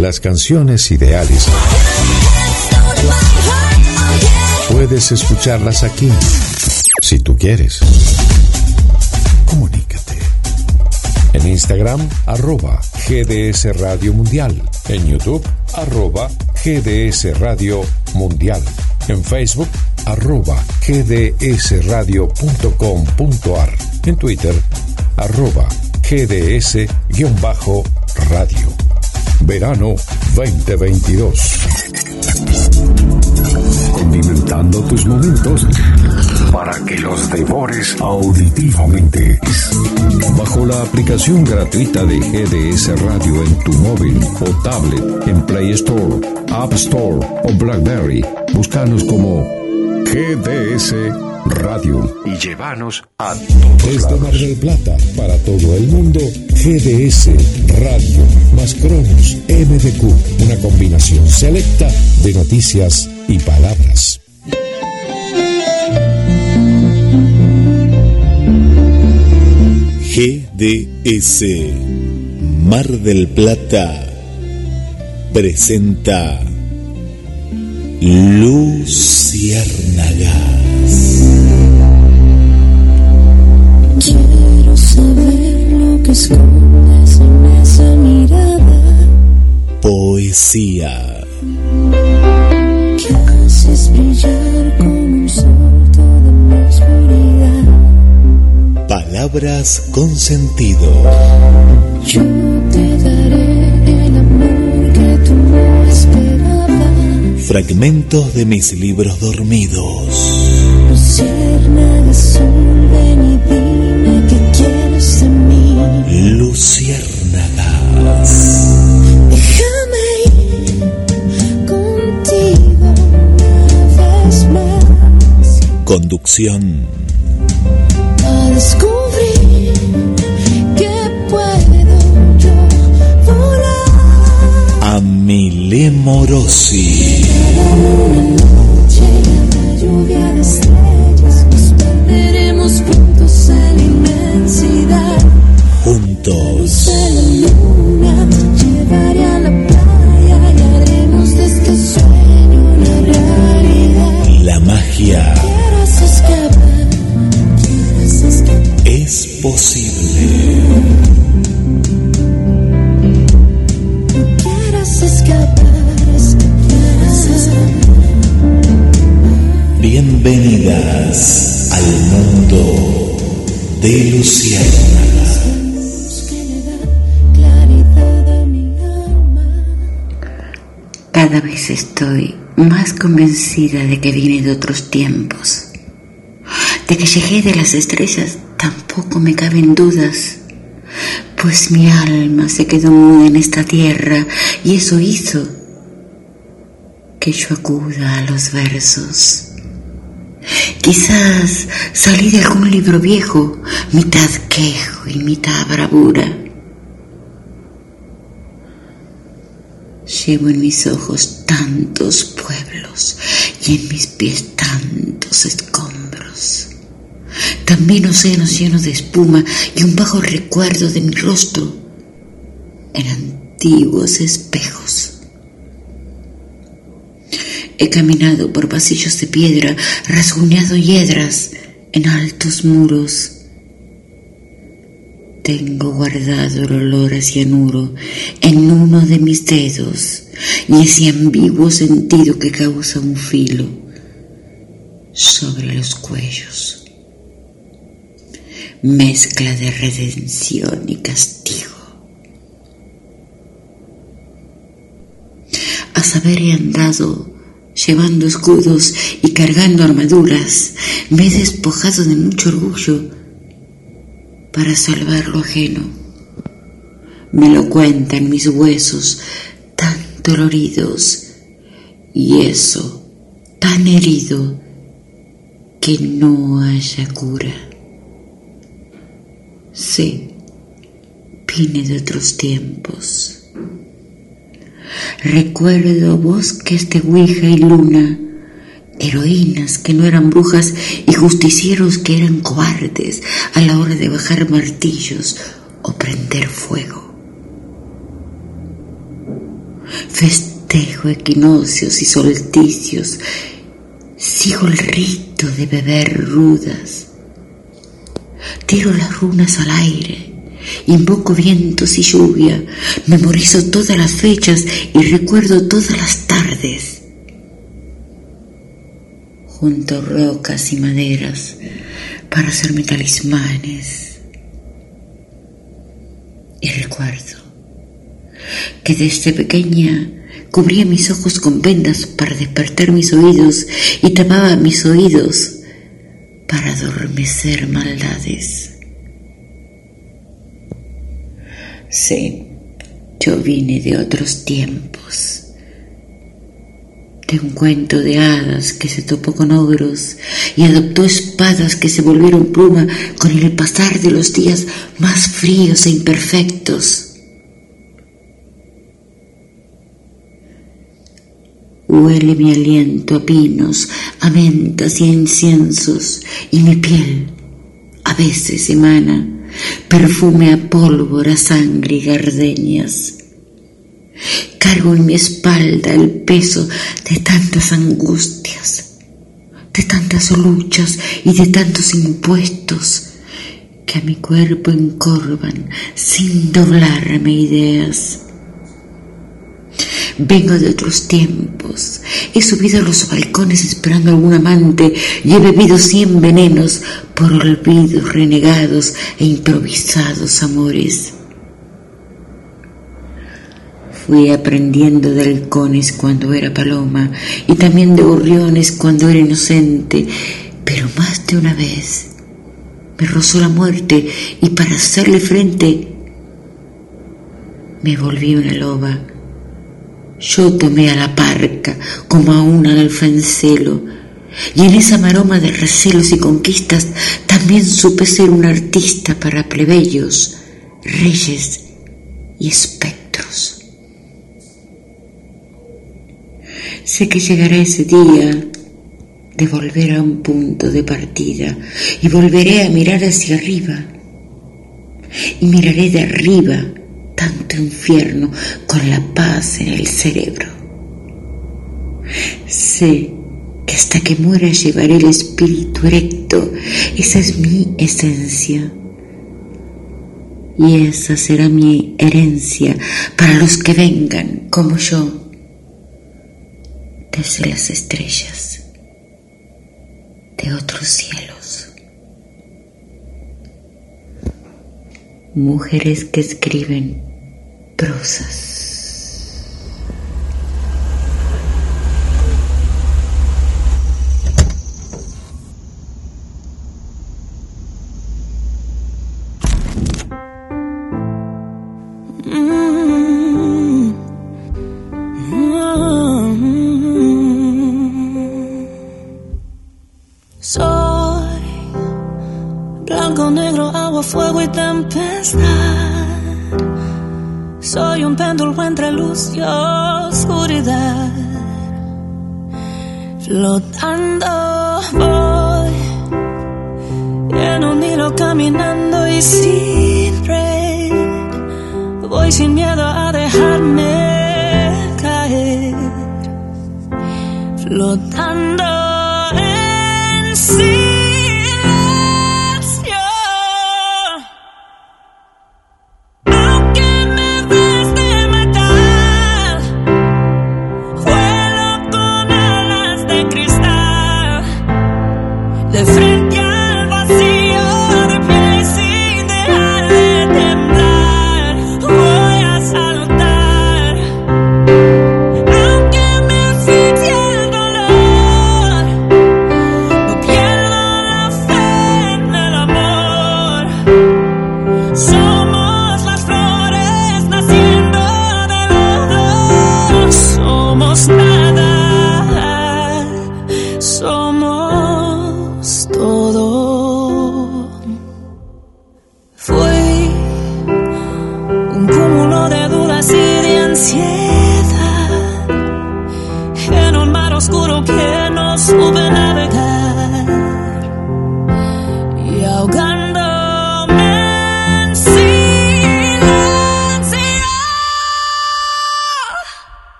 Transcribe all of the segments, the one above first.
las canciones ideales. Puedes escucharlas aquí, si tú quieres. Comunícate. En Instagram, arroba GDS Radio Mundial. En YouTube, arroba GDS Radio Mundial. En Facebook, arroba gdsradio.com.ar. En Twitter, arroba gds-radio. Verano 2022. Condimentando tus momentos para que los devores auditivamente. Bajo la aplicación gratuita de GDS Radio en tu móvil o tablet en Play Store, App Store o Blackberry, búscanos como GDS Radio y llévanos a Desde Mar del Plata para todo el mundo, GDS Radio más Cronos MDQ, una combinación selecta de noticias y palabras. GDS Mar del Plata presenta Luciérnagas. Quiero saber lo que escondes en esa mirada. Poesía. Que haces brillar como un sol toda mi oscuridad. Palabras con sentido. Yo te daré el amor que tú no esperabas. Fragmentos de mis libros dormidos. Luciérnaga azul, ven y Luciérnagas. Déjame ir contigo una vez más Conducción. a descubrir que puedo yo volar. Amile Morosi. Lluvia de estrellas, nos perderemos juntos en inmensidad. Juntos. Estoy más convencida de que viene de otros tiempos. De que llegué de las estrellas tampoco me caben dudas, pues mi alma se quedó muda en esta tierra y eso hizo que yo acuda a los versos. Quizás salí de algún libro viejo, mitad quejo y mitad bravura. Llevo en mis ojos tantos pueblos y en mis pies tantos escombros. También océanos llenos de espuma y un bajo recuerdo de mi rostro en antiguos espejos. He caminado por pasillos de piedra, rasguñado hiedras en altos muros. Tengo guardado el olor a cianuro en uno de mis dedos y ese ambiguo sentido que causa un filo sobre los cuellos. Mezcla de redención y castigo. A saber he andado llevando escudos y cargando armaduras. Me he despojado de mucho orgullo para salvar lo ajeno. Me lo cuentan mis huesos tan doloridos y eso tan herido que no haya cura. Sí, vine de otros tiempos. Recuerdo bosques de Ouija y luna, heroínas que no eran brujas y justicieros que eran cobardes a la hora de bajar martillos o prender fuego. Festejo equinoccios y solsticios, sigo el rito de beber rudas, tiro las runas al aire, invoco vientos y lluvia, memorizo todas las fechas y recuerdo todas las tardes. Junto rocas y maderas para hacerme talismanes. Y recuerdo que desde pequeña cubría mis ojos con vendas para despertar mis oídos y tapaba mis oídos para adormecer maldades. Sí, yo vine de otros tiempos, de un cuento de hadas que se topó con ogros y adoptó espadas que se volvieron pluma con el pasar de los días más fríos e imperfectos. Huele mi aliento a pinos, a mentas y a inciensos, y mi piel a veces emana perfume a pólvora, sangre y gardenias. Cargo en mi espalda el peso de tantas angustias, de tantas luchas y de tantos impuestos que a mi cuerpo encorvan sin doblarme ideas. Vengo de otros tiempos. He subido a los balcones esperando algún amante y he bebido cien venenos por olvidos renegados e improvisados amores. Fui aprendiendo de halcones cuando era paloma y también de gorriones cuando era inocente, pero más de una vez me rozó la muerte y para hacerle frente me volví una loba yo tomé a la parca como a un alfencelo, y en esa maroma de recelos y conquistas también supe ser un artista para plebeyos, reyes y espectros. Sé que llegará ese día de volver a un punto de partida y volveré a mirar hacia arriba y miraré de arriba tanto infierno con la paz en el cerebro. Sé que hasta que muera llevaré el espíritu erecto, esa es mi esencia. Y esa será mi herencia para los que vengan como yo desde las estrellas de otros cielos. Mujeres que escriben prosas. 了答。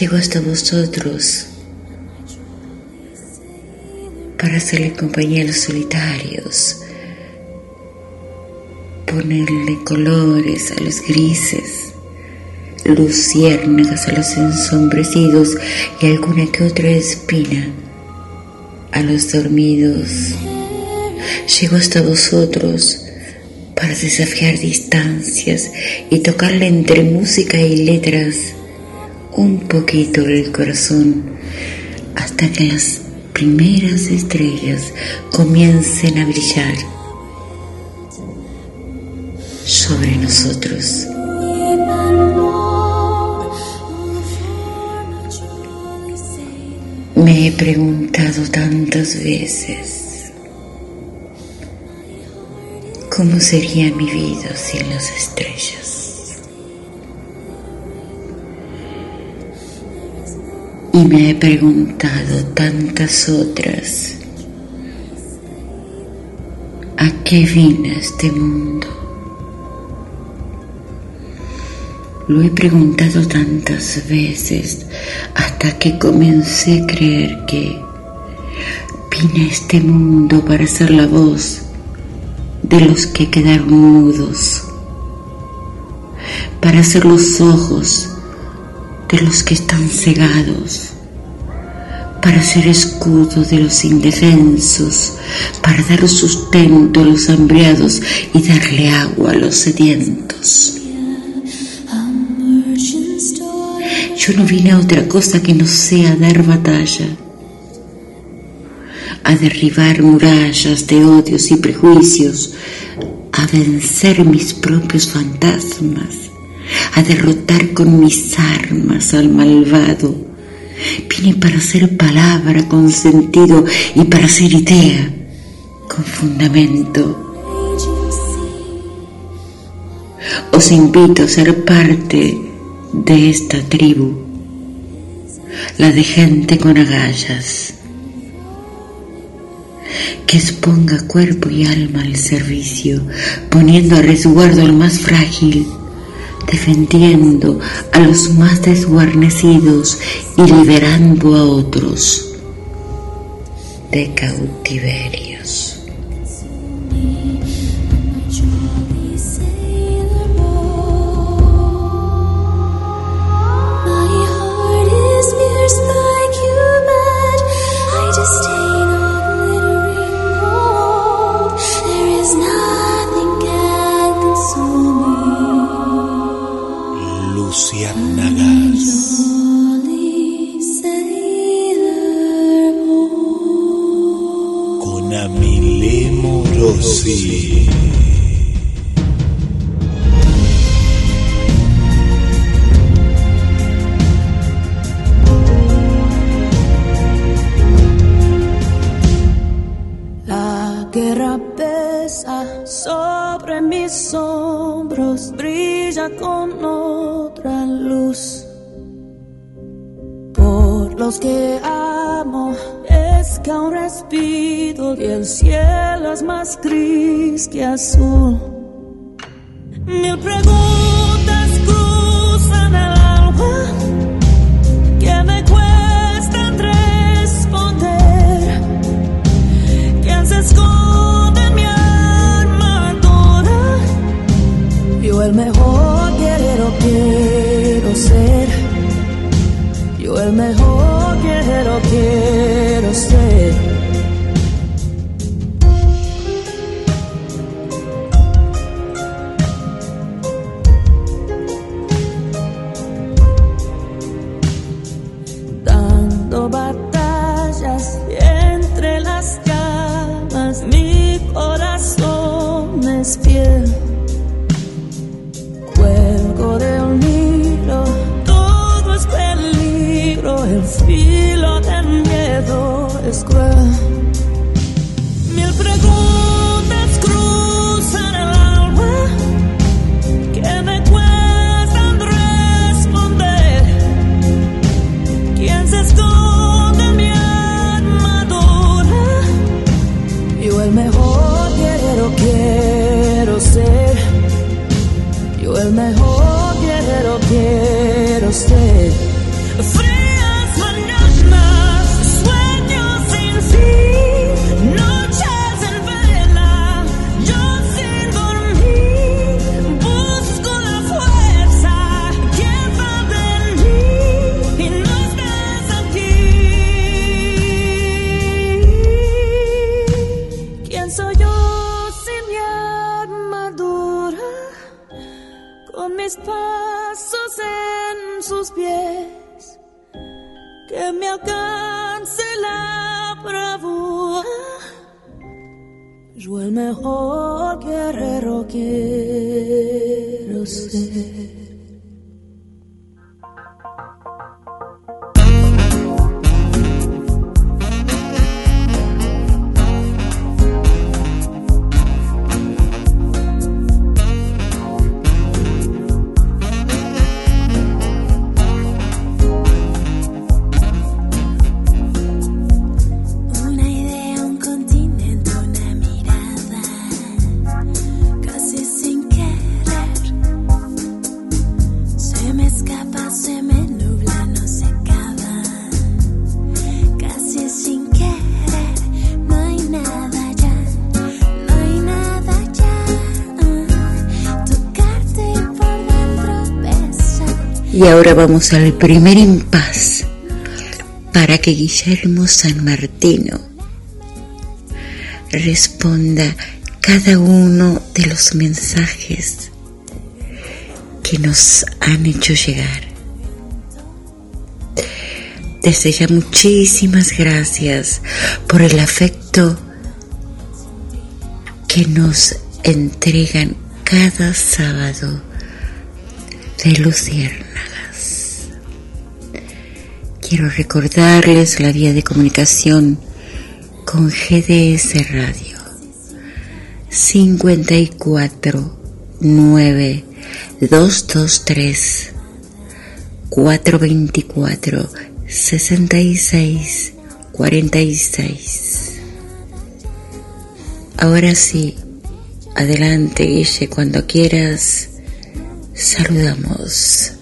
Llego hasta vosotros para hacerle compañía a los solitarios, ponerle colores a los grises, luciérnagas a los ensombrecidos y alguna que otra espina a los dormidos. Llego hasta vosotros para desafiar distancias y tocarle entre música y letras poquito el corazón hasta que las primeras estrellas comiencen a brillar sobre nosotros. Me he preguntado tantas veces ¿Cómo sería mi vida sin las estrellas? Me he preguntado tantas otras, ¿a qué vine este mundo? Lo he preguntado tantas veces hasta que comencé a creer que vine a este mundo para ser la voz de los que quedaron mudos, para ser los ojos de los que están cegados, para ser escudo de los indefensos, para dar sustento a los hambriados y darle agua a los sedientos. Yo no vine a otra cosa que no sea dar batalla a derribar murallas de odios y prejuicios, a vencer mis propios fantasmas, a derrotar con mis armas al malvado. Vine para ser palabra con sentido y para ser idea con fundamento. Os invito a ser parte de esta tribu, la de gente con agallas que exponga cuerpo y alma al servicio, poniendo a resguardo al más frágil, defendiendo a los más desguarnecidos y liberando a otros de La guerra pesa sobre mis hombros, brilla con otra luz. Por los que que aún respiro y el cielo es más gris que azul. Ahora vamos al primer impas para que Guillermo San Martino responda cada uno de los mensajes que nos han hecho llegar. Desde ya muchísimas gracias por el afecto que nos entregan cada sábado de Luciérnagas. Quiero recordarles la vía de comunicación con GDS Radio 54 9 223 424 66 46 Ahora sí, adelante Guille, cuando quieras, saludamos.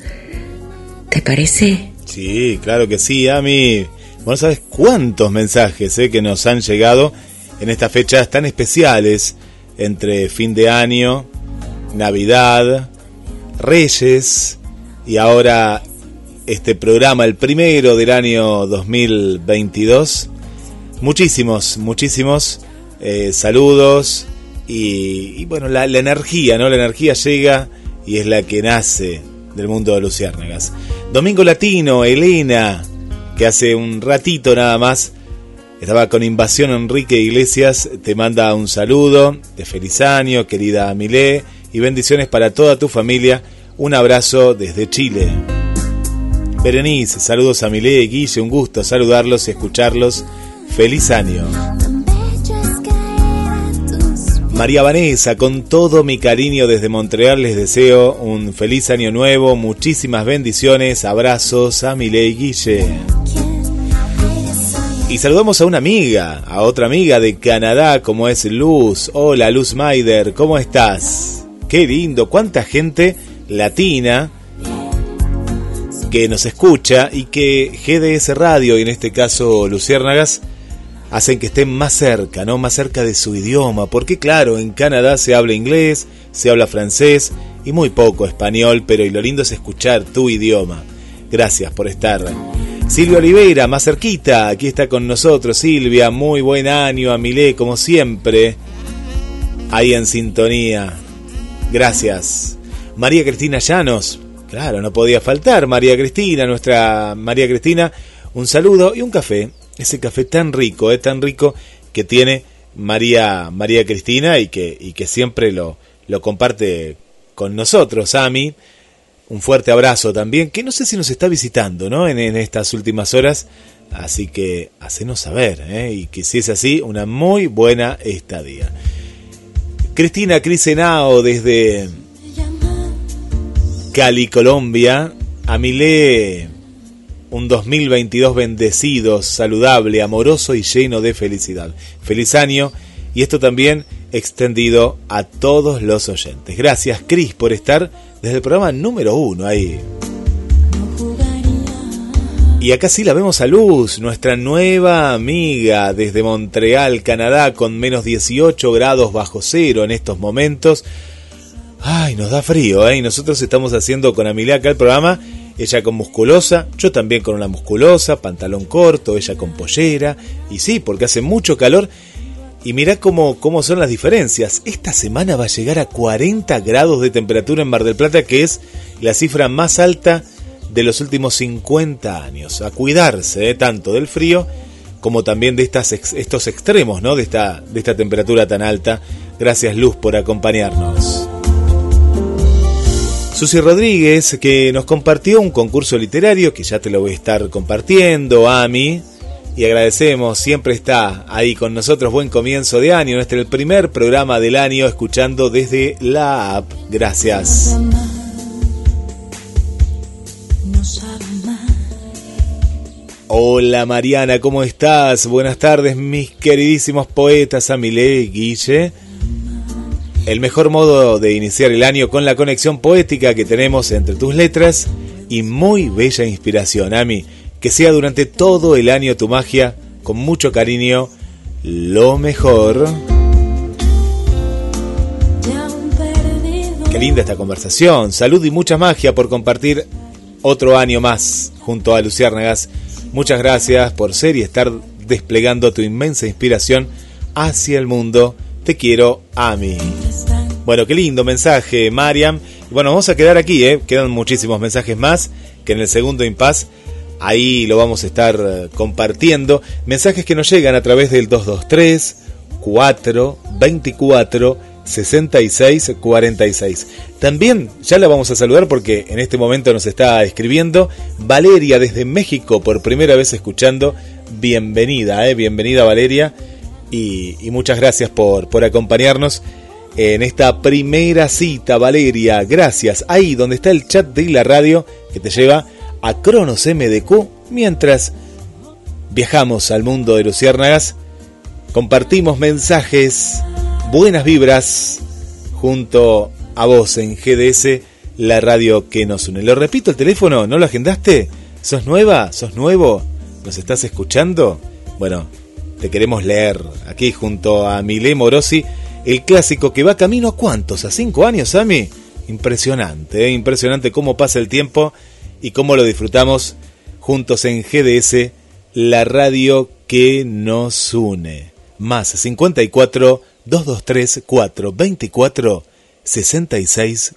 ¿Te parece? Sí, claro que sí, Ami. Bueno, sabes cuántos mensajes eh, que nos han llegado en estas fechas tan especiales entre fin de año, Navidad, Reyes y ahora este programa, el primero del año 2022. Muchísimos, muchísimos eh, saludos y, bueno, la, la energía, ¿no? La energía llega y es la que nace del mundo de Luciérnagas. Domingo Latino, Elena, que hace un ratito nada más estaba con Invasión Enrique Iglesias, te manda un saludo de feliz año, querida Milé, y bendiciones para toda tu familia. Un abrazo desde Chile. Berenice, saludos a Milé y Guille, un gusto saludarlos y escucharlos. Feliz año. María Vanessa, con todo mi cariño desde Montreal les deseo un feliz año nuevo, muchísimas bendiciones, abrazos a Milé y Guille. ¿Quién eres hoy Y saludamos a una amiga, a otra amiga de Canadá como es Luz. Hola Luz Maider, ¿cómo estás? Qué lindo, cuánta gente latina que nos escucha y que GDS Radio y en este caso Luciérnagas hacen que estén más cerca, ¿no? Más cerca de su idioma, porque claro, en Canadá se habla inglés, se habla francés y muy poco español, pero y lo lindo es escuchar tu idioma. Gracias por estar. Silvia Oliveira, más cerquita, aquí está con nosotros. Silvia, muy buen año, a Milé, como siempre. Ahí en sintonía. Gracias. María Cristina Llanos, claro, no podía faltar. María Cristina, nuestra María Cristina, un saludo y un café. Ese café tan rico, es tan rico que tiene María, María Cristina y que, y que siempre lo, lo comparte con nosotros, Ami. Un fuerte abrazo también, que no sé si nos está visitando ¿no? en, en estas últimas horas, así que hacenos saber, ¿eh? y que si es así, una muy buena estadía. Cristina Crisenao desde Cali, Colombia, a Milé un 2022 bendecido, saludable, amoroso y lleno de felicidad. Feliz año y esto también extendido a todos los oyentes. Gracias, Cris, por estar desde el programa número uno ahí. Y acá sí la vemos a Luz, nuestra nueva amiga desde Montreal, Canadá, con menos 18 grados bajo cero en estos momentos. Ay, nos da frío, ¿eh? Nosotros estamos haciendo con Amelia acá el programa, ella con musculosa, yo también con una musculosa, pantalón corto, ella con pollera. Y sí, porque hace mucho calor. Y mirá cómo, cómo son las diferencias. Esta semana va a llegar a 40 grados de temperatura en Mar del Plata, que es la cifra más alta de los últimos 50 años. A cuidarse ¿eh? tanto del frío como también de estas, estos extremos, ¿no? De esta, de esta temperatura tan alta. Gracias Luz por acompañarnos. Susi Rodríguez, que nos compartió un concurso literario, que ya te lo voy a estar compartiendo, Ami. Y agradecemos, siempre está ahí con nosotros, buen comienzo de año. Es el primer programa del año, escuchando desde la app. Gracias. Hola Mariana, ¿cómo estás? Buenas tardes, mis queridísimos poetas Amile y Guille. El mejor modo de iniciar el año con la conexión poética que tenemos entre tus letras y muy bella inspiración, Ami. Que sea durante todo el año tu magia, con mucho cariño, lo mejor. Qué linda esta conversación. Salud y mucha magia por compartir otro año más junto a Luciérnagas. Muchas gracias por ser y estar desplegando tu inmensa inspiración hacia el mundo. Te quiero a mí. Bueno, qué lindo mensaje, Mariam. Bueno, vamos a quedar aquí, ¿eh? Quedan muchísimos mensajes más que en el segundo impas. Ahí lo vamos a estar eh, compartiendo. Mensajes que nos llegan a través del 223 4 24 66 46. También ya la vamos a saludar porque en este momento nos está escribiendo Valeria desde México por primera vez escuchando. Bienvenida, eh, bienvenida Valeria y, muchas gracias por, por acompañarnos en esta primera cita, Valeria. Gracias. Ahí donde está el chat de la radio que te lleva a Cronos MDQ mientras viajamos al mundo de Luciérnagas, compartimos mensajes, buenas vibras junto a vos en GDS, la radio que nos une. Lo repito, el teléfono, ¿no lo agendaste? ¿Sos nueva? ¿Sos nuevo? ¿Nos estás escuchando? Bueno, te queremos leer aquí junto a Milé Morosi, el clásico que va camino a cuántos, a cinco años, Ami. Impresionante, ¿eh? impresionante cómo pasa el tiempo y cómo lo disfrutamos juntos en GDS, la radio que nos une. Más 54 223 424 66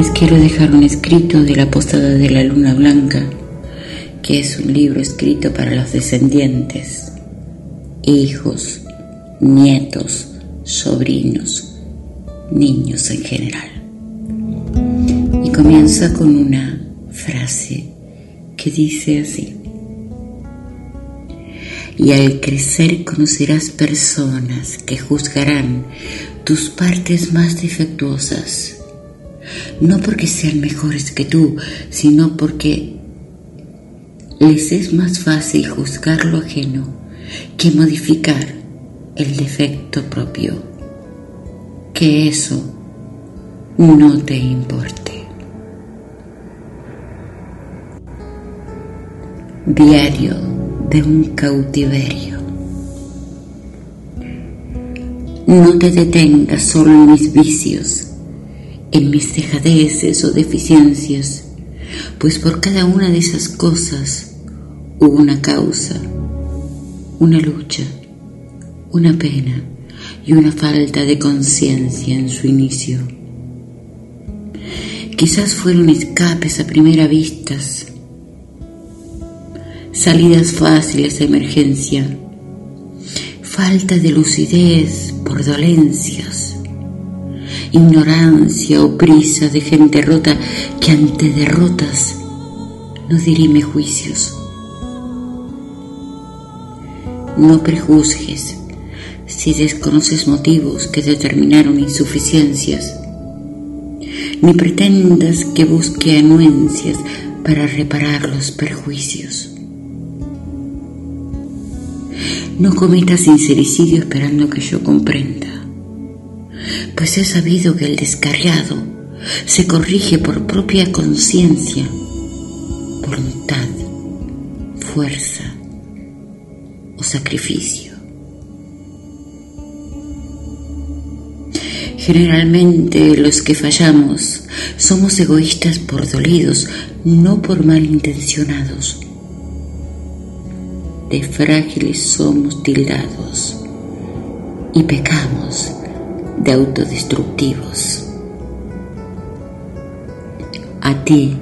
les quiero dejar un escrito de la posada de la luna blanca, que es un libro escrito para los descendientes, hijos, nietos, sobrinos, niños en general. Y comienza con una frase que dice así. Y al crecer conocerás personas que juzgarán tus partes más defectuosas, no porque sean mejores que tú, sino porque les es más fácil juzgar lo ajeno que modificar el defecto propio. Que eso no te importe. Diario de un cautiverio. No te detengas solo en mis vicios, en mis dejadeces o deficiencias, pues por cada una de esas cosas hubo una causa, una lucha, una pena y una falta de conciencia en su inicio. Quizás fueron escapes a primera vista, salidas fáciles de emergencia, falta de lucidez por dolencias, ignorancia o prisa de gente rota que ante derrotas no dirime juicios. No prejuzgues si desconoces motivos que determinaron insuficiencias, ni pretendas que busque anuencias para reparar los perjuicios. No cometas sincericidio esperando que yo comprenda, pues he sabido que el descarriado se corrige por propia conciencia, voluntad, fuerza o sacrificio. Generalmente los que fallamos somos egoístas por dolidos, no por malintencionados de frágiles somos tildados y pecamos de autodestructivos. A ti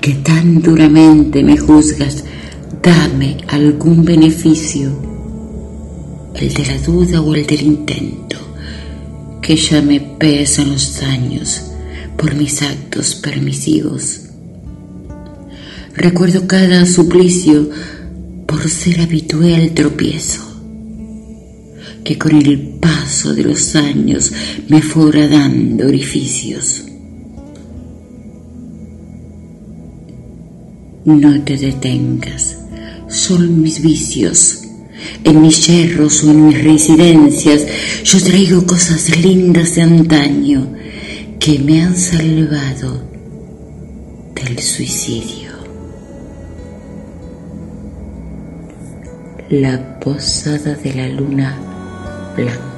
que tan duramente me juzgas, dame algún beneficio, el de la duda o el del intento, que ya me pesan los daños por mis actos permisivos. Recuerdo cada suplicio por ser habitué al tropiezo, que con el paso de los años me fuera dando orificios. No te detengas, son mis vicios. En mis yerros o en mis residencias yo traigo cosas lindas de antaño que me han salvado del suicidio. la posada de la luna blanca.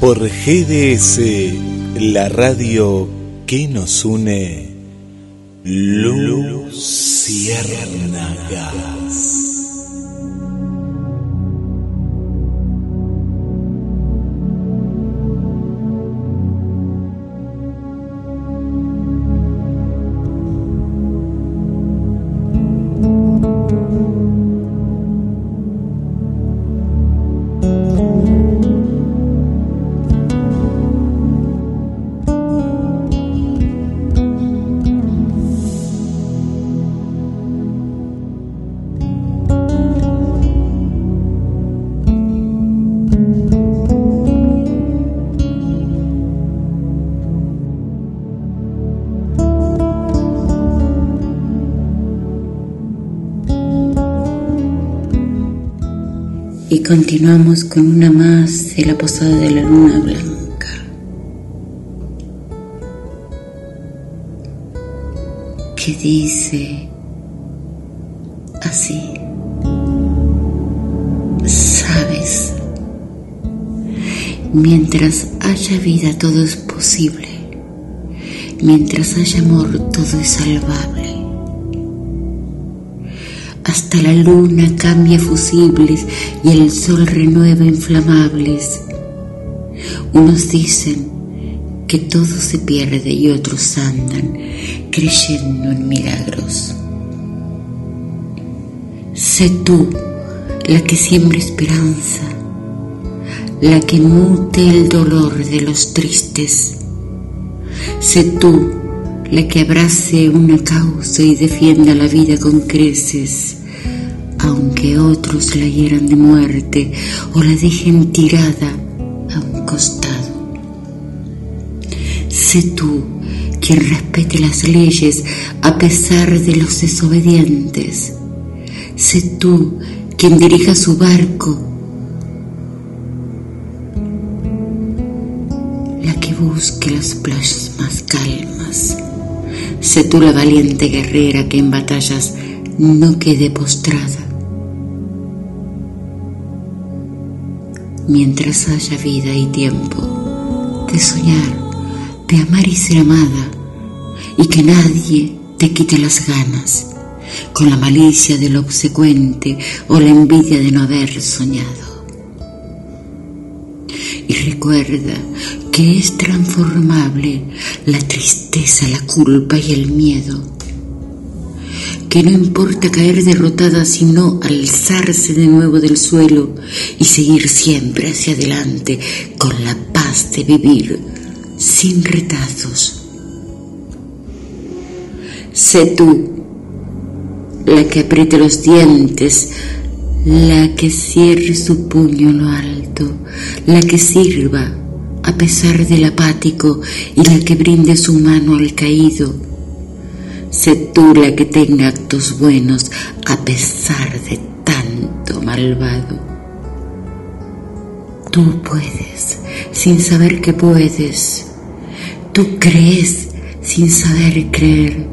Por GDS, la radio que nos une, Luciérnagas. Continuamos con una más de la posada de la luna blanca. Que dice así. Sabes, mientras haya vida todo es posible. Mientras haya amor todo es salvable. Hasta la luna cambia fusibles y el sol renueva inflamables. Unos dicen que todo se pierde y otros andan creyendo en milagros. Sé tú la que siembra esperanza, la que mute el dolor de los tristes. Sé tú la que abrace una causa y defienda la vida con creces, aunque otros la hieran de muerte o la dejen tirada a un costado. Sé tú quien respete las leyes a pesar de los desobedientes. Sé tú quien dirija su barco, la que busque las playas más calmas. Sé tú la valiente guerrera que en batallas no quede postrada. Mientras haya vida y tiempo de soñar, de amar y ser amada, y que nadie te quite las ganas con la malicia del obsecuente o la envidia de no haber soñado. Y recuerda que es transformable la tristeza, la culpa y el miedo. Que no importa caer derrotada, sino alzarse de nuevo del suelo y seguir siempre hacia adelante con la paz de vivir sin retazos. Sé tú la que apriete los dientes, la que cierre su puño en lo alto, la que sirva a pesar del apático y la que brinde su mano al caído. Sé tú la que tenga actos buenos a pesar de tanto malvado. Tú puedes sin saber que puedes. Tú crees sin saber creer.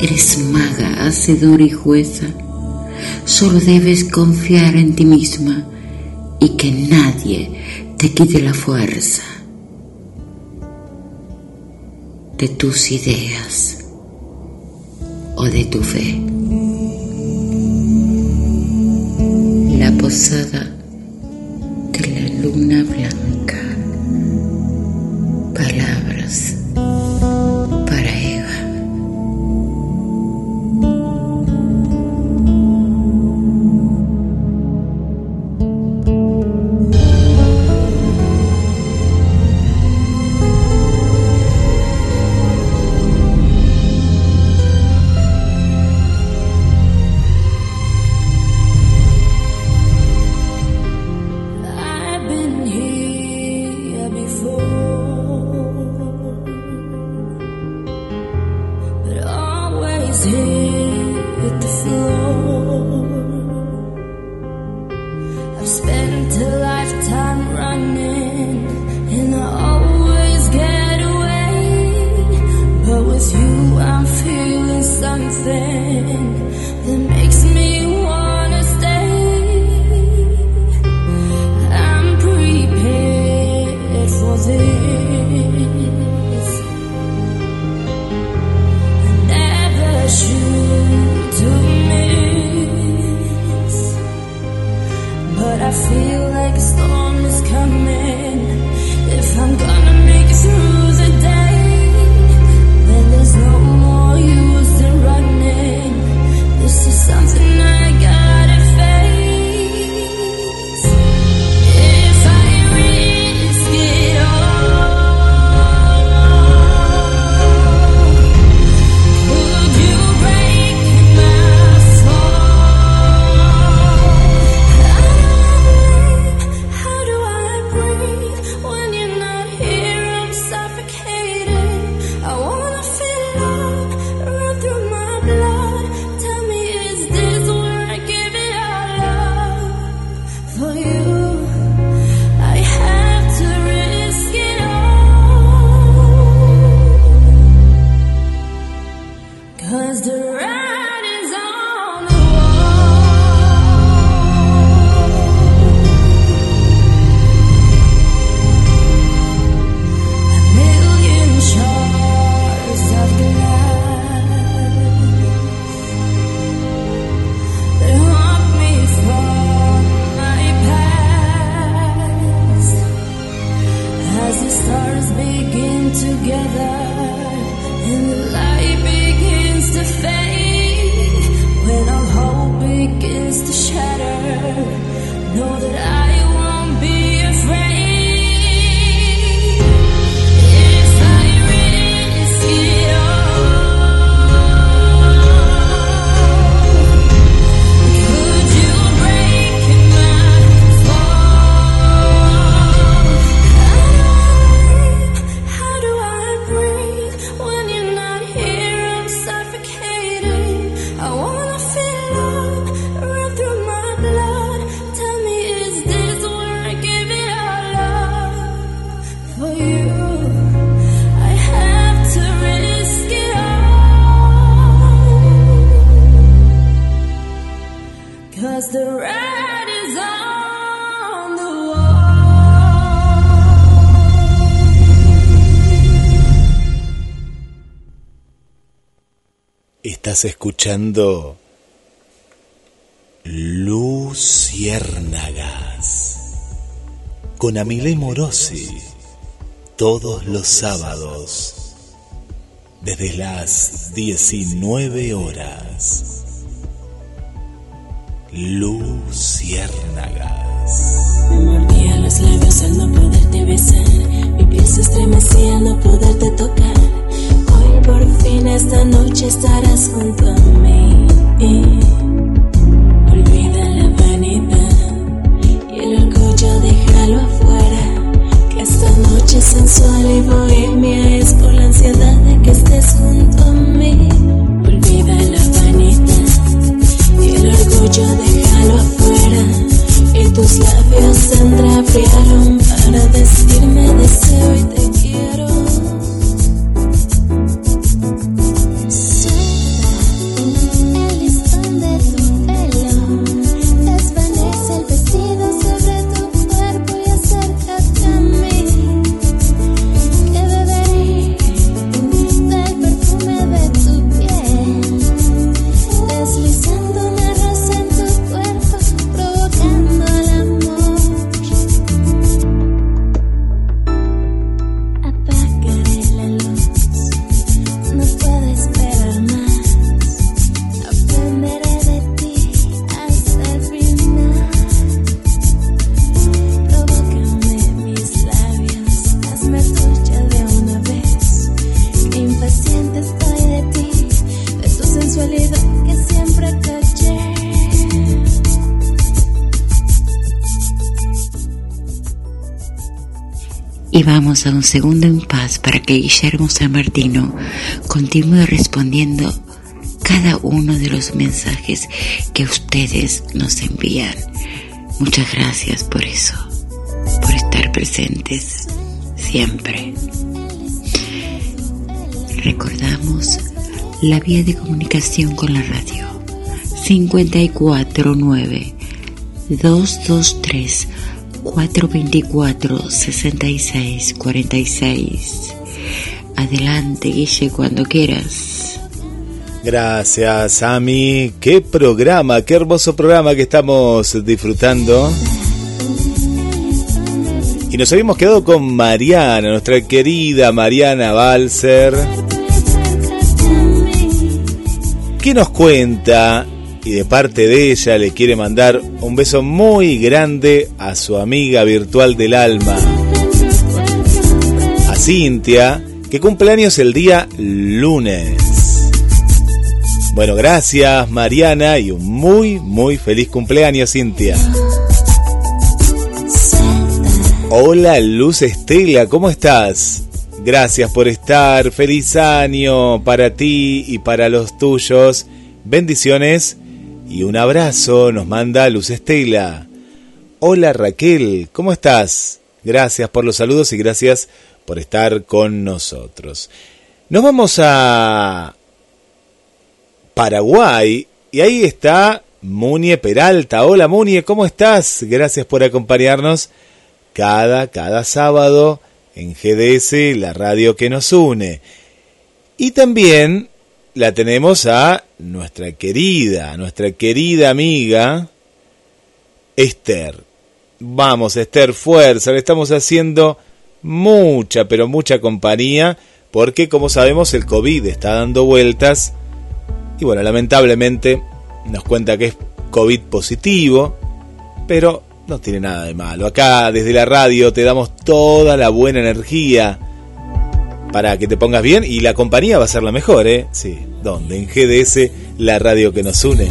Eres maga, hacedora y jueza. Solo debes confiar en ti misma y que nadie te quite la fuerza de tus ideas o de tu fe. La posada de la luna blanca. Palabras Estás escuchando Luciérnagas con Amile Morosi todos los sábados desde las 19 horas. Luciérnagas. Me mordía los labios al no poderte besar. Mi piel se estremecía al no poderte tocar. Por fin esta noche estarás junto a mí. Olvida la vanidad y el orgullo déjalo afuera. Que esta noche sensual y bohemia es por la ansiedad de que estés junto a mí. Olvida la vanidad y el orgullo déjalo afuera y tus labios se entraviaron para decirme deseo y te quiero. Y vamos a un segundo impas para que Guillermo San Martino continúe respondiendo cada uno de los mensajes que ustedes nos envían. Muchas gracias por eso, por estar presentes siempre. Recordamos la vía de comunicación con la radio 549 223 424 66 46. Adelante, Guille, cuando quieras. Gracias, Ami. Qué programa, qué hermoso programa que estamos disfrutando. Y nos habíamos quedado con Mariana, nuestra querida Mariana Balser, que nos cuenta y de parte de ella le quiere mandar un beso muy grande a su amiga virtual del alma, a Cintia, que cumple años el día lunes. Bueno, gracias Mariana y un muy, muy feliz cumpleaños Cintia. Hola Luz Estela, ¿cómo estás? Gracias por estar, feliz año para ti y para los tuyos. Bendiciones y un abrazo nos manda Luz Estela. Hola Raquel, ¿cómo estás? Gracias por los saludos y gracias por estar con nosotros. Nos vamos a Paraguay y ahí está Munie Peralta. Hola Munie, ¿cómo estás? Gracias por acompañarnos cada, cada sábado en GDS, la radio que nos une. Y también la tenemos a nuestra querida, nuestra querida amiga Esther. Vamos, Esther, fuerza, le estamos haciendo mucha, pero mucha compañía, porque como sabemos el COVID está dando vueltas y bueno, lamentablemente nos cuenta que es COVID positivo, pero no tiene nada de malo. Acá desde la radio te damos toda la buena energía para que te pongas bien y la compañía va a ser la mejor, ¿eh? Sí, ¿dónde? En GDS, la radio que nos une.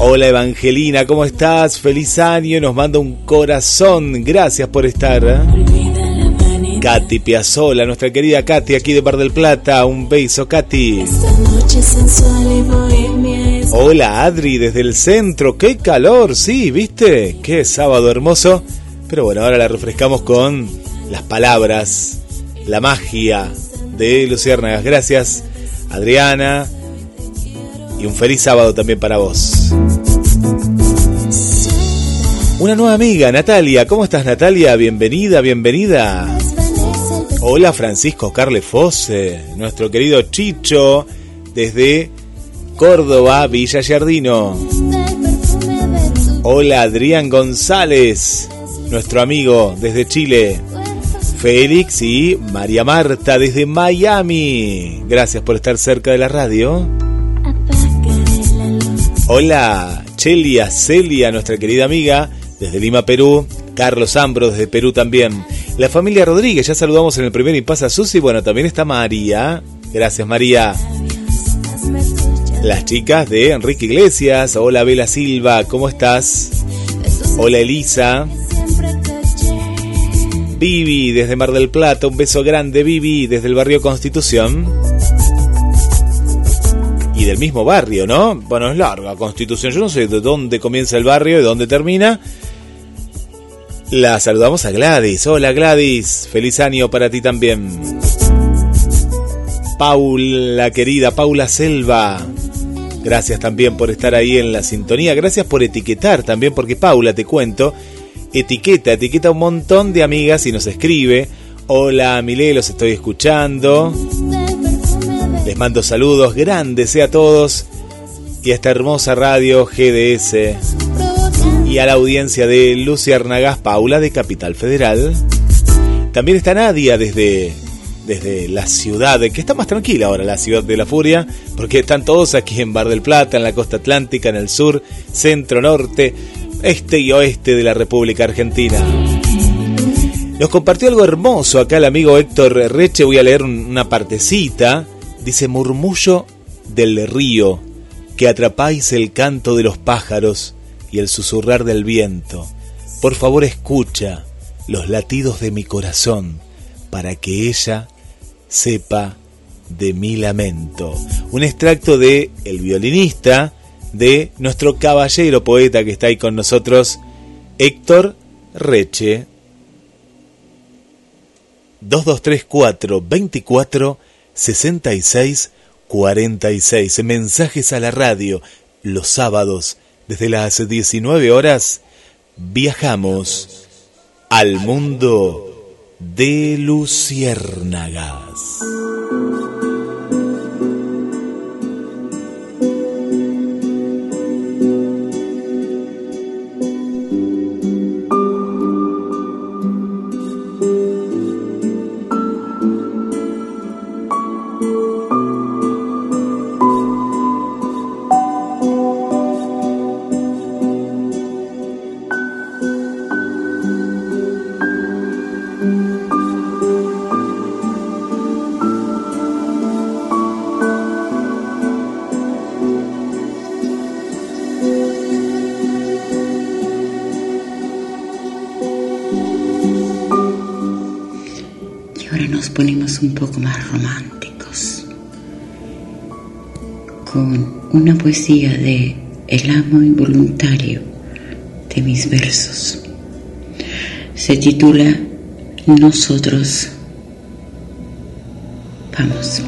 Hola Evangelina, ¿cómo estás? Feliz año, nos manda un corazón, gracias por estar. ¿eh? Katy Piazzola, nuestra querida Katy aquí de Bar del Plata, un beso Katy. Hola Adri desde el centro, qué calor, sí, ¿viste? Qué sábado hermoso. Pero bueno, ahora la refrescamos con las palabras, la magia de Luciérnagas. Gracias Adriana y un feliz sábado también para vos. Una nueva amiga, Natalia. ¿Cómo estás Natalia? Bienvenida, bienvenida. Hola Francisco Carle Fosse, nuestro querido Chicho desde Córdoba, Villa Giardino. Hola Adrián González, nuestro amigo desde Chile. Félix y María Marta desde Miami. Gracias por estar cerca de la radio. Hola Chelia Celia, nuestra querida amiga desde Lima, Perú. Carlos Ambro desde Perú también. La familia Rodríguez, ya saludamos en el primer y pasa Susi. Bueno, también está María. Gracias María. Las chicas de Enrique Iglesias. Hola Vela Silva, ¿cómo estás? Hola Elisa. Vivi desde Mar del Plata, un beso grande Vivi desde el barrio Constitución. Y del mismo barrio, ¿no? Bueno, es larga Constitución, yo no sé de dónde comienza el barrio y dónde termina. La saludamos a Gladys. Hola Gladys, feliz año para ti también. Paula querida, Paula Selva. Gracias también por estar ahí en la sintonía. Gracias por etiquetar también, porque Paula, te cuento, etiqueta, etiqueta un montón de amigas y nos escribe. Hola, Milé, los estoy escuchando. Les mando saludos grandes eh, a todos y a esta hermosa radio GDS y a la audiencia de Lucia Arnagás Paula de Capital Federal. También está Nadia desde, desde la ciudad, que está más tranquila ahora, la ciudad de la furia, porque están todos aquí en Bar del Plata, en la costa atlántica, en el sur, centro, norte, este y oeste de la República Argentina. Nos compartió algo hermoso acá el amigo Héctor Reche, voy a leer un- una partecita. Dice, murmullo del río, que atrapáis el canto de los pájaros y el susurrar del viento. Por favor escucha los latidos de mi corazón para que ella sepa de mi lamento. Un extracto de El violinista, de nuestro caballero poeta que está ahí con nosotros, Héctor Reche. 2234 24 66 46. Mensajes a la radio. Los sábados, desde las 19 horas, viajamos al mundo de luciérnagas. Un poco más románticos. Con una poesía de El amo involuntario de mis versos. Se titula Nosotros. Vamos.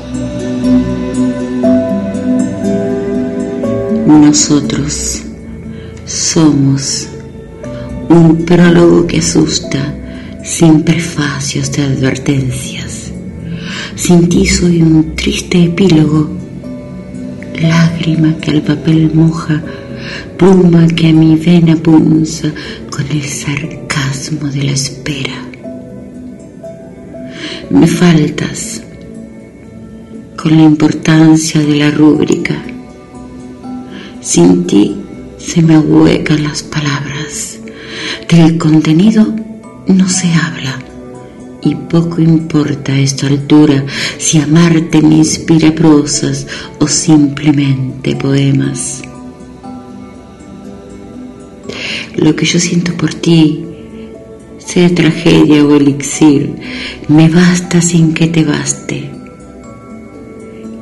Nosotros somos un prólogo que asusta sin prefacios de advertencias. Sin ti soy un triste epílogo, lágrima que al papel moja, pluma que a mi vena punza con el sarcasmo de la espera. Me faltas con la importancia de la rúbrica. Sin ti se me ahuecan las palabras. Del contenido no se habla. Y poco importa a esta altura si amarte me inspira prosas o simplemente poemas. Lo que yo siento por ti, sea tragedia o elixir, me basta sin que te baste.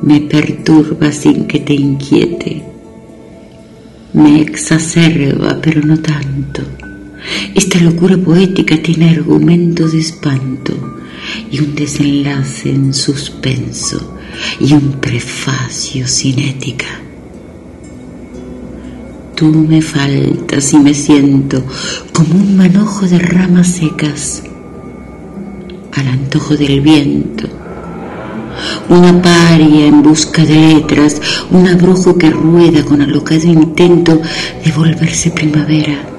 Me perturba sin que te inquiete. Me exacerba, pero no tanto. Esta locura poética tiene argumento de espanto y un desenlace en suspenso y un prefacio sin ética. Tú me faltas y me siento como un manojo de ramas secas al antojo del viento. Una paria en busca de letras, un abrujo que rueda con alocado intento de volverse primavera.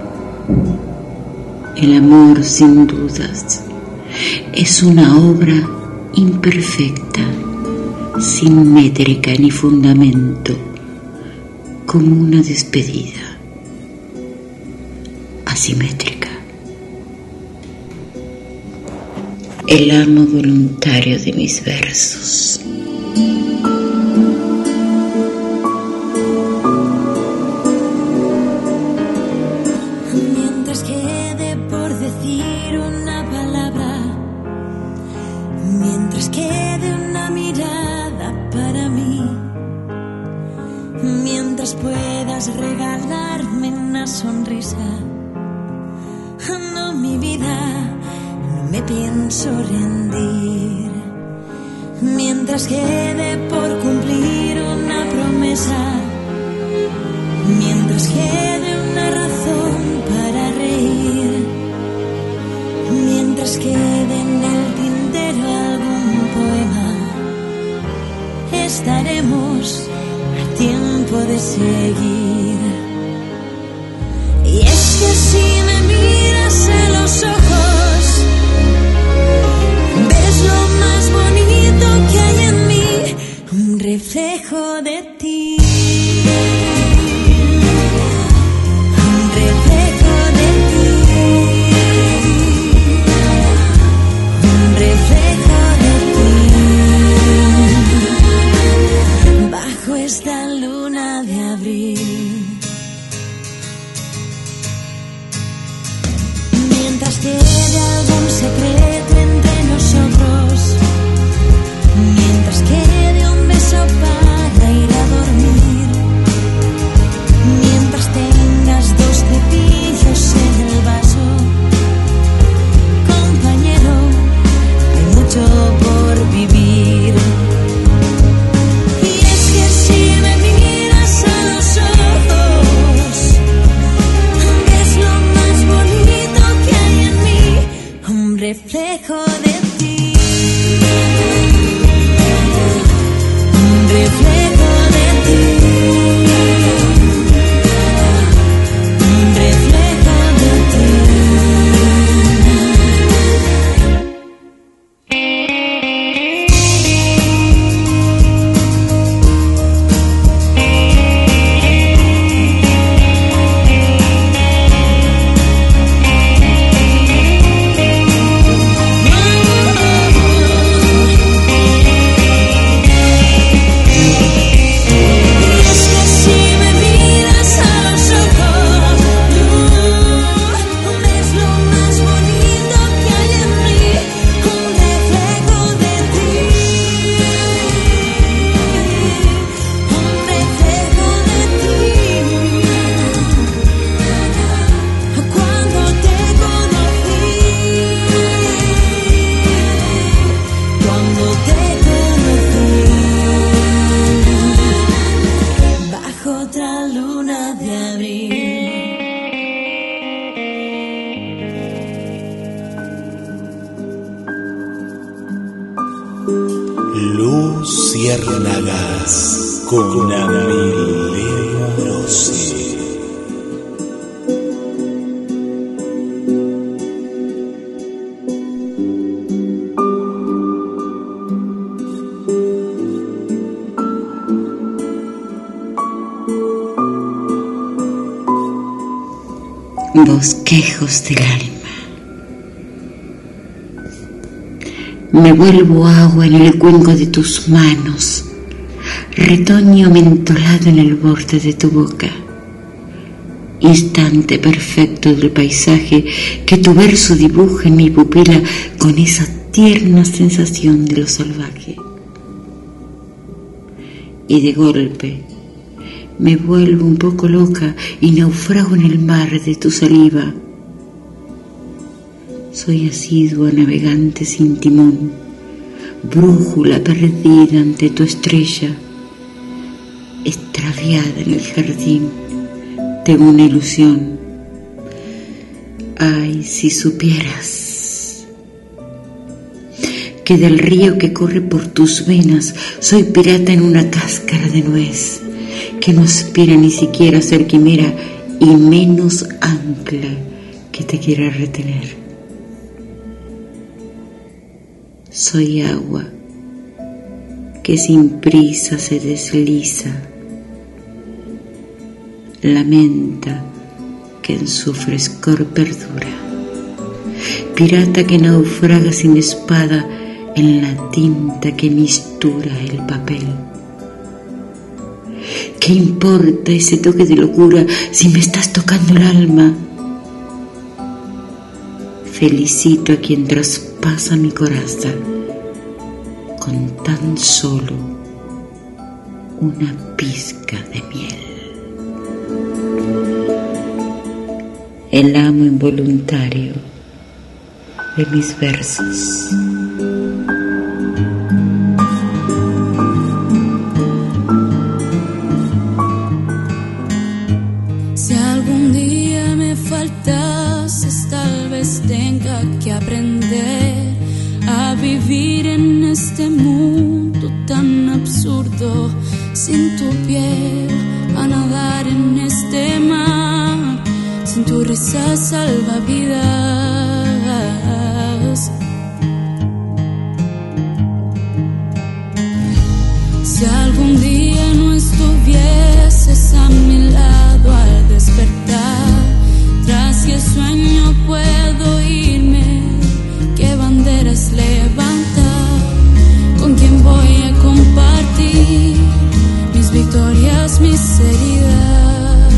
El amor, sin dudas, es una obra imperfecta, sin métrica ni fundamento, como una despedida asimétrica. El amo voluntario de mis versos. Pienso rendir. Mientras quede por cumplir una promesa, mientras quede una razón para reír, mientras quede en el tintero algún poema, estaremos a tiempo de seguir. Reflejo de ti. Bosquejos del alma. Me vuelvo agua en el cuenco de tus manos, retoño mentolado en el borde de tu boca, instante perfecto del paisaje que tu verso dibuja en mi pupila con esa tierna sensación de lo salvaje. Y de golpe me vuelvo un poco loca y naufrago en el mar de tu saliva. Soy asidua navegante sin timón, brújula perdida ante tu estrella, extraviada en el jardín de una ilusión. Ay, si supieras que del río que corre por tus venas soy pirata en una cáscara de nuez que no aspira ni siquiera a ser quimera y menos ancla que te quiera retener. Soy agua que sin prisa se desliza, lamenta que en su frescor perdura, pirata que naufraga sin espada en la tinta que mistura el papel. ¿Qué importa ese toque de locura si me estás tocando el alma? Felicito a quien traspasa mi coraza con tan solo una pizca de miel. El amo involuntario de mis versos. Este mundo tan absurdo, sin tu piel, a nadar en este mar, sin tu risa salvavidas. Si algún día no estuvieses a mi lado al despertar, tras el sueño mis victorias, mis heridas.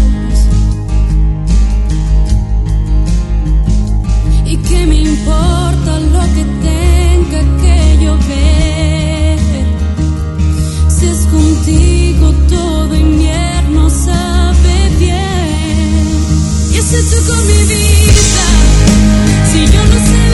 ¿Y qué me importa lo que tenga que llover? Si es contigo todo invierno sabe bien. Y es tú con mi vida. Si yo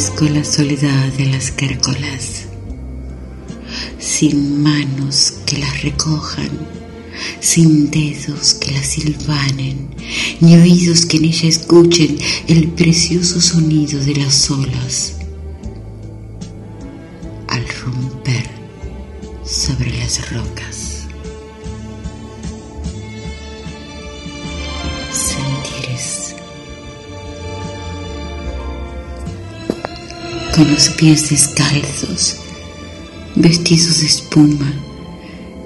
padezco la soledad de las caracolas, sin manos que las recojan, sin dedos que las silvanen, ni oídos que en ella escuchen el precioso sonido de las olas con los pies descalzos, vestidos de espuma,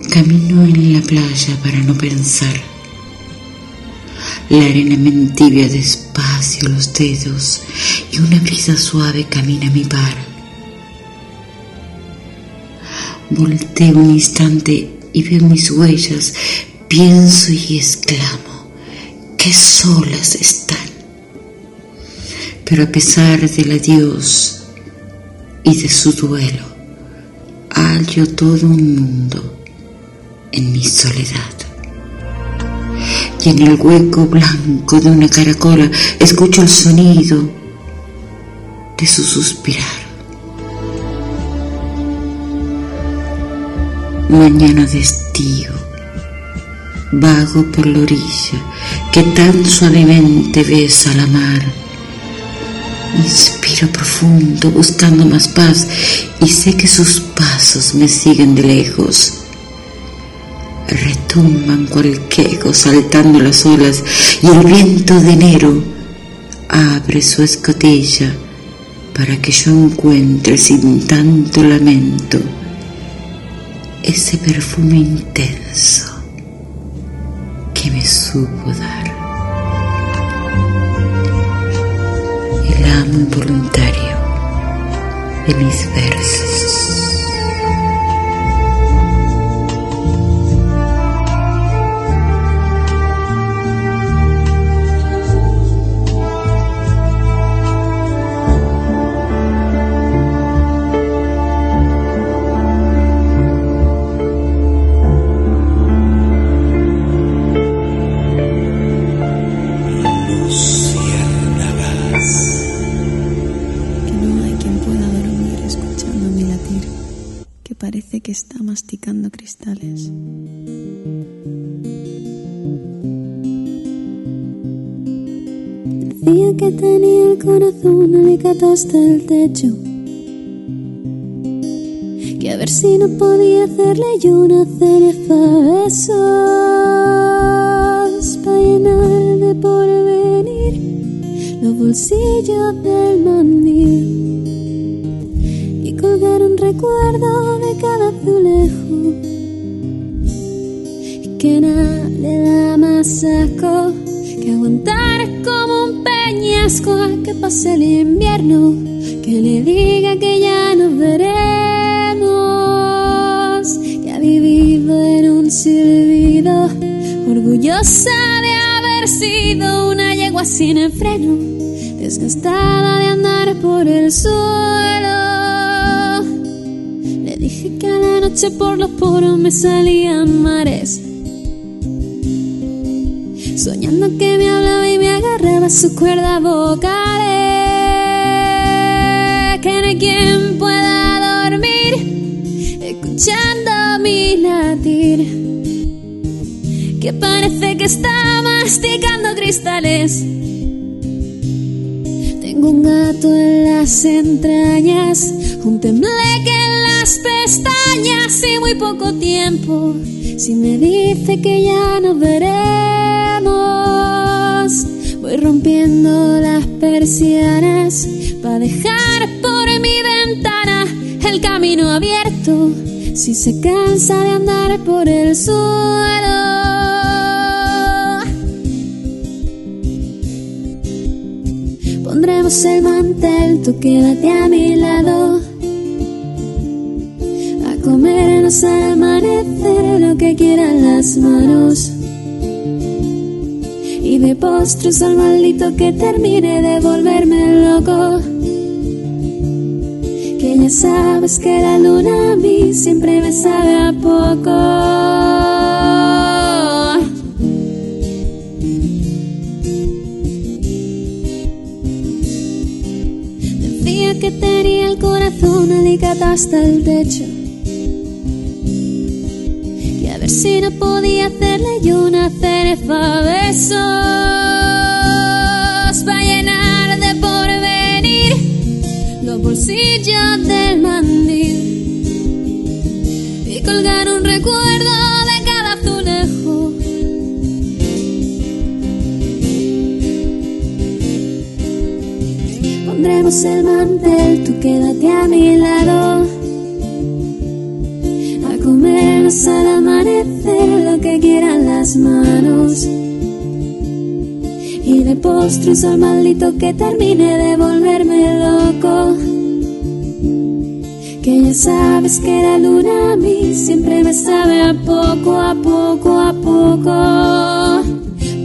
camino en la playa para no pensar. La arena me entibia despacio los dedos y una brisa suave camina a mi par. Volteo un instante y veo mis huellas, pienso y exclamo, qué solas están. Pero a pesar del adiós y de su duelo, hallo todo un mundo en mi soledad. Y en el hueco blanco de una caracola escucho el sonido de su suspirar. Mañana de vago por la orilla que tan suavemente besa la mar. Profundo buscando más paz y sé que sus pasos me siguen de lejos. Retumban cual quejo saltando las olas y el viento de enero abre su escotilla para que yo encuentre sin tanto lamento ese perfume intenso que me supo dar. El amo involuntario de mis versos. Cristales. Decía que tenía el corazón alicatado hasta el techo. Que a ver si no podía hacerle yo una cerefa de esos para llenar de porvenir los bolsillos del mandil recuerdo de cada azulejo. Y que nada le da más asco que aguantar como un peñasco a que pase el invierno que le diga que ya nos veremos que ha vivido en un silbido orgullosa de haber sido una yegua sin freno desgastada de andar por el suelo que a la noche por los poros me salían mares Soñando que me hablaba y me agarraba sus cuerdas vocales. Que no hay quien pueda dormir escuchando mi latir. Que parece que está masticando cristales. Tengo un gato en las entrañas, un tembleque en las pestañas y muy poco tiempo. Si me dice que ya nos veremos, voy rompiendo las persianas para dejar por mi ventana el camino abierto. Si se cansa de andar por el suelo. Pondremos el mantel, tú quédate a mi lado. Comernos al amanecer lo que quieran las manos. Y de postres al maldito que termine de volverme loco. Que ya sabes que la luna a mí siempre me sabe a poco. Que tenía el corazón alicata hasta el techo. Podía hacerle yo una cerefa besos para llenar de porvenir los bolsillos del mandil y colgar un recuerdo de cada azulejo. Pondremos el mantel, tú quédate a mi lado. Amanecer lo que quieran las manos. Y de postre un sol maldito que termine de volverme loco. Que ya sabes que la luna a mí siempre me sabe a poco, a poco, a poco.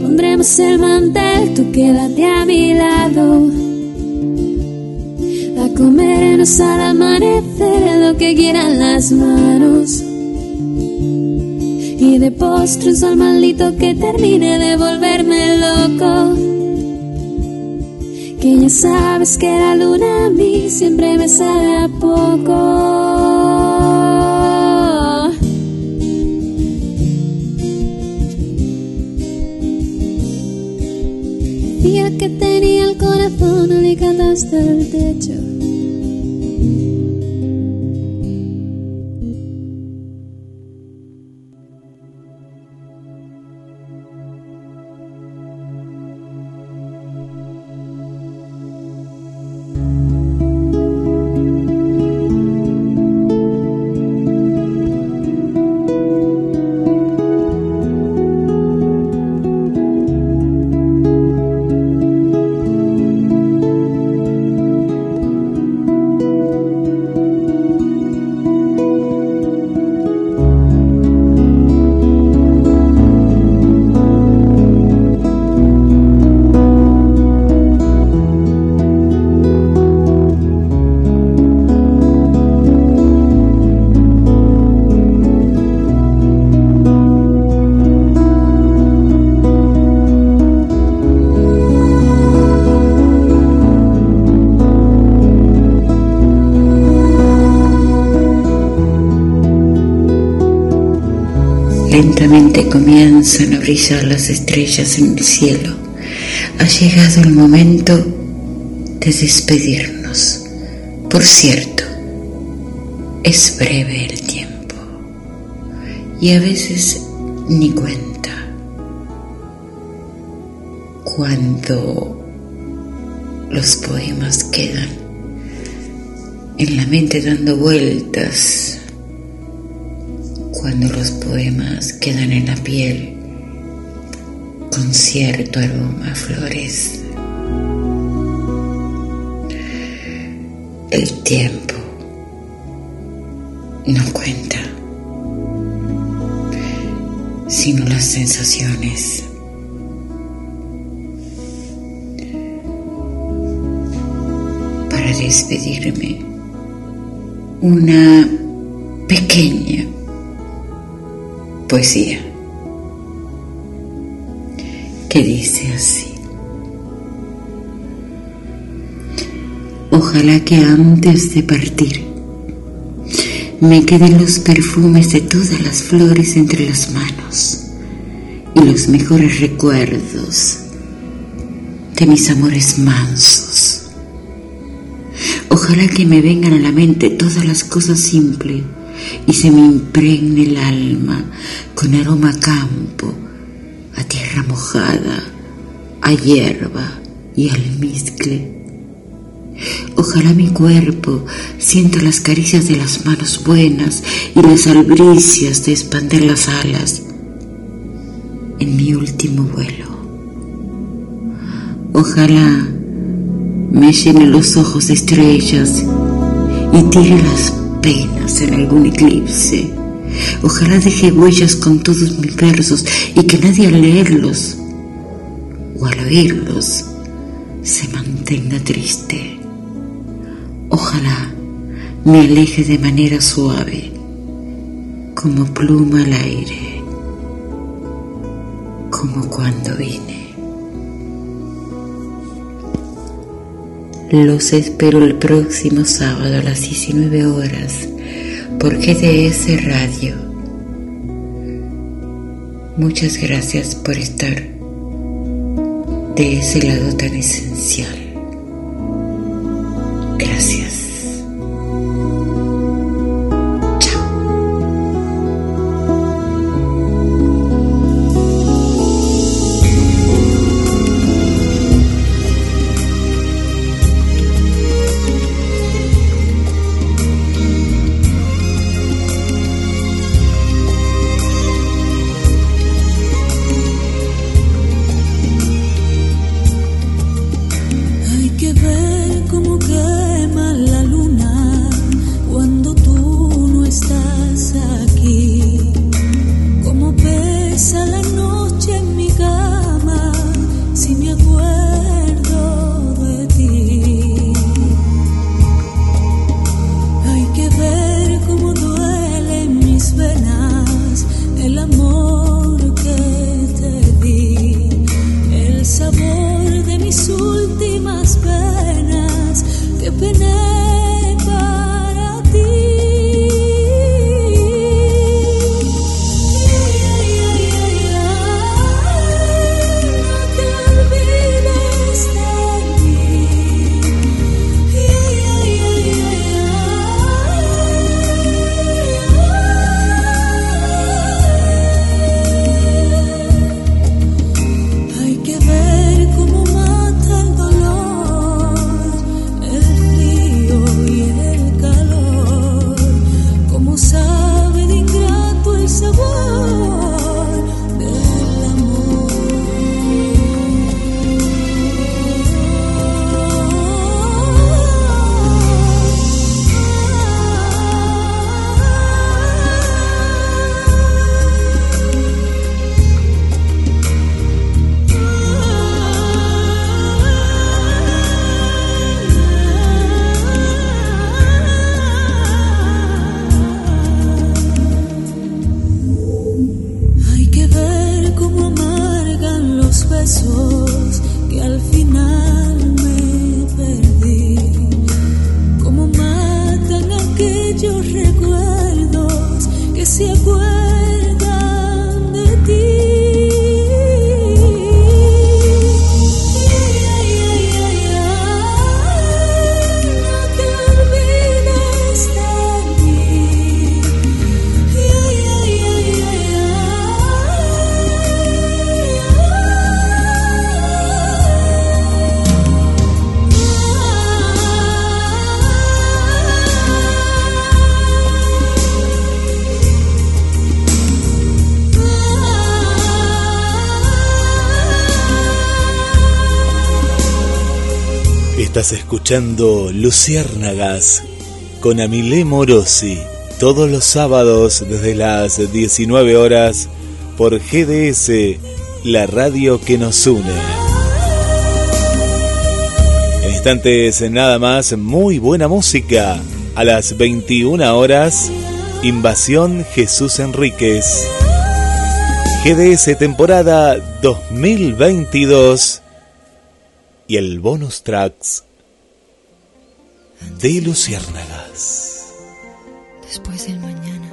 Pondremos el mantel, tú quédate a mi lado. A comernos al amanecer lo que quieran las manos. Y de postre un sol maldito que termine de volverme loco. Que ya sabes que la luna a mí siempre me sabe a poco. Decía que tenía el corazón alicatado hasta el techo. Comienzan a brillar las estrellas en el cielo. Ha llegado el momento de despedirnos. Por cierto, es breve el tiempo y a veces ni cuenta. Cuando los poemas quedan en la mente dando vueltas quedan en la piel con cierto aroma a flores. El tiempo no cuenta, sino las sensaciones. Para despedirme, una pequeña poesía que dice así. Ojalá que antes de partir me queden los perfumes de todas las flores entre las manos y los mejores recuerdos de mis amores mansos. Ojalá que me vengan a la mente todas las cosas simples y se me impregne el alma con aroma a campo, a tierra mojada, a hierba y almizcle. Ojalá mi cuerpo sienta las caricias de las manos buenas y las albricias de expander las alas en mi último vuelo. Ojalá me llene los ojos de estrellas y tire las penas en algún eclipse. Ojalá deje huellas con todos mis versos y que nadie al leerlos o al oírlos se mantenga triste. Ojalá me aleje de manera suave, como pluma al aire, como cuando vine. Los espero el próximo sábado a las 19 horas por GDS Radio. Muchas gracias por estar de ese lado tan esencial. Escuchando Luciérnagas con Amilé Morosi todos los sábados desde las 19 horas por GDS, la radio que nos une. En instantes nada más, muy buena música. A las 21 horas, Invasión Jesús Enríquez. GDS temporada 2022 y el bonus tracks de Luciérnagas. Después del mañana,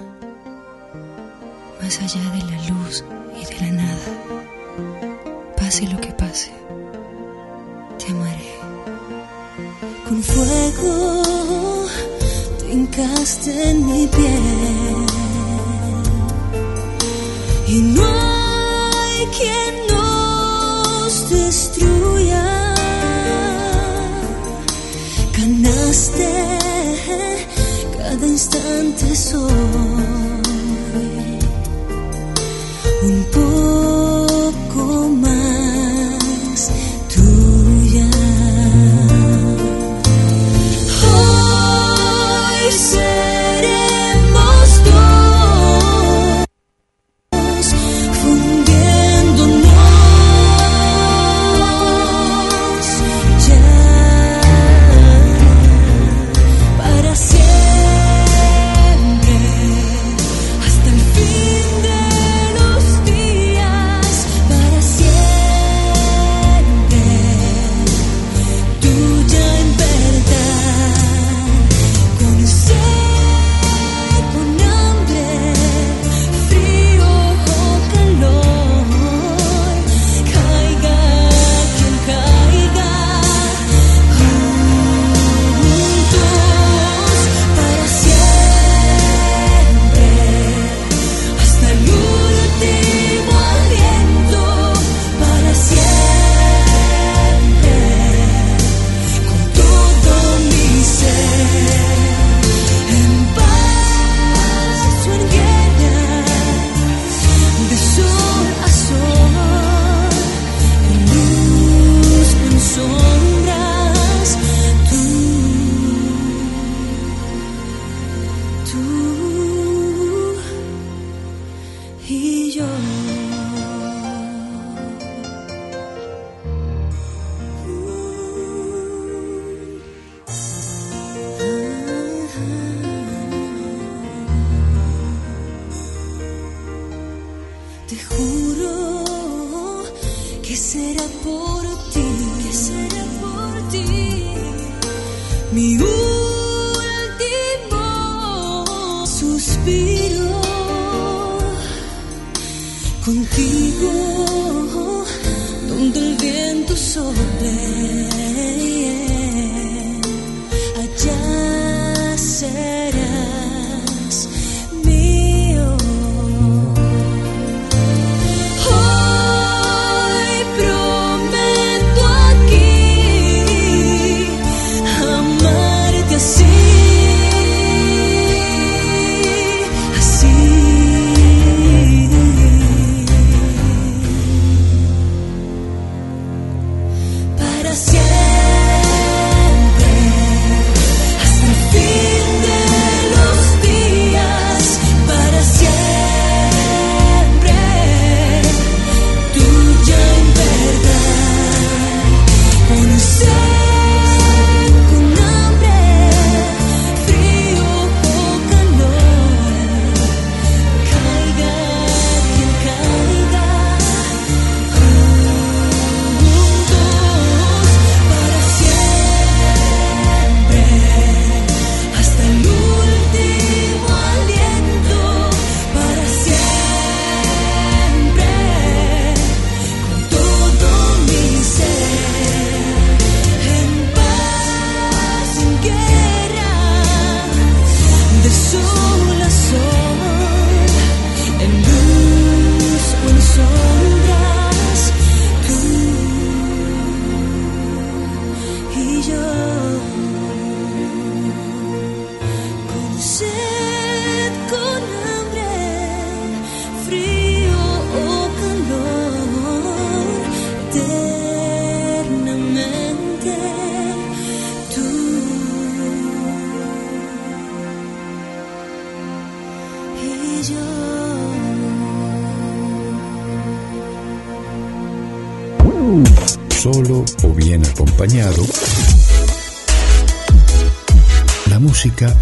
más allá de la luz y de la nada, pase lo que pase, te amaré. Con fuego te hincaste en mi piel y no hay quien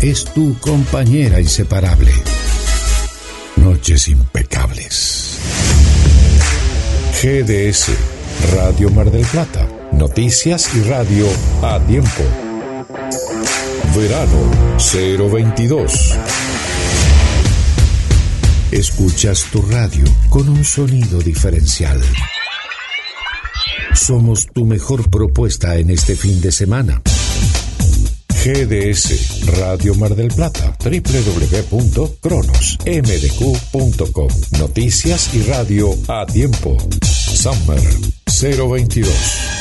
es tu compañera inseparable. Noches impecables. GDS, Radio Mar del Plata. Noticias y radio a tiempo. Verano 022. Escuchas tu radio con un sonido diferencial. Somos tu mejor propuesta en este fin de semana. GDS Radio Mar del Plata, www.cronosmdq.com. Noticias y radio a tiempo. Summer 022.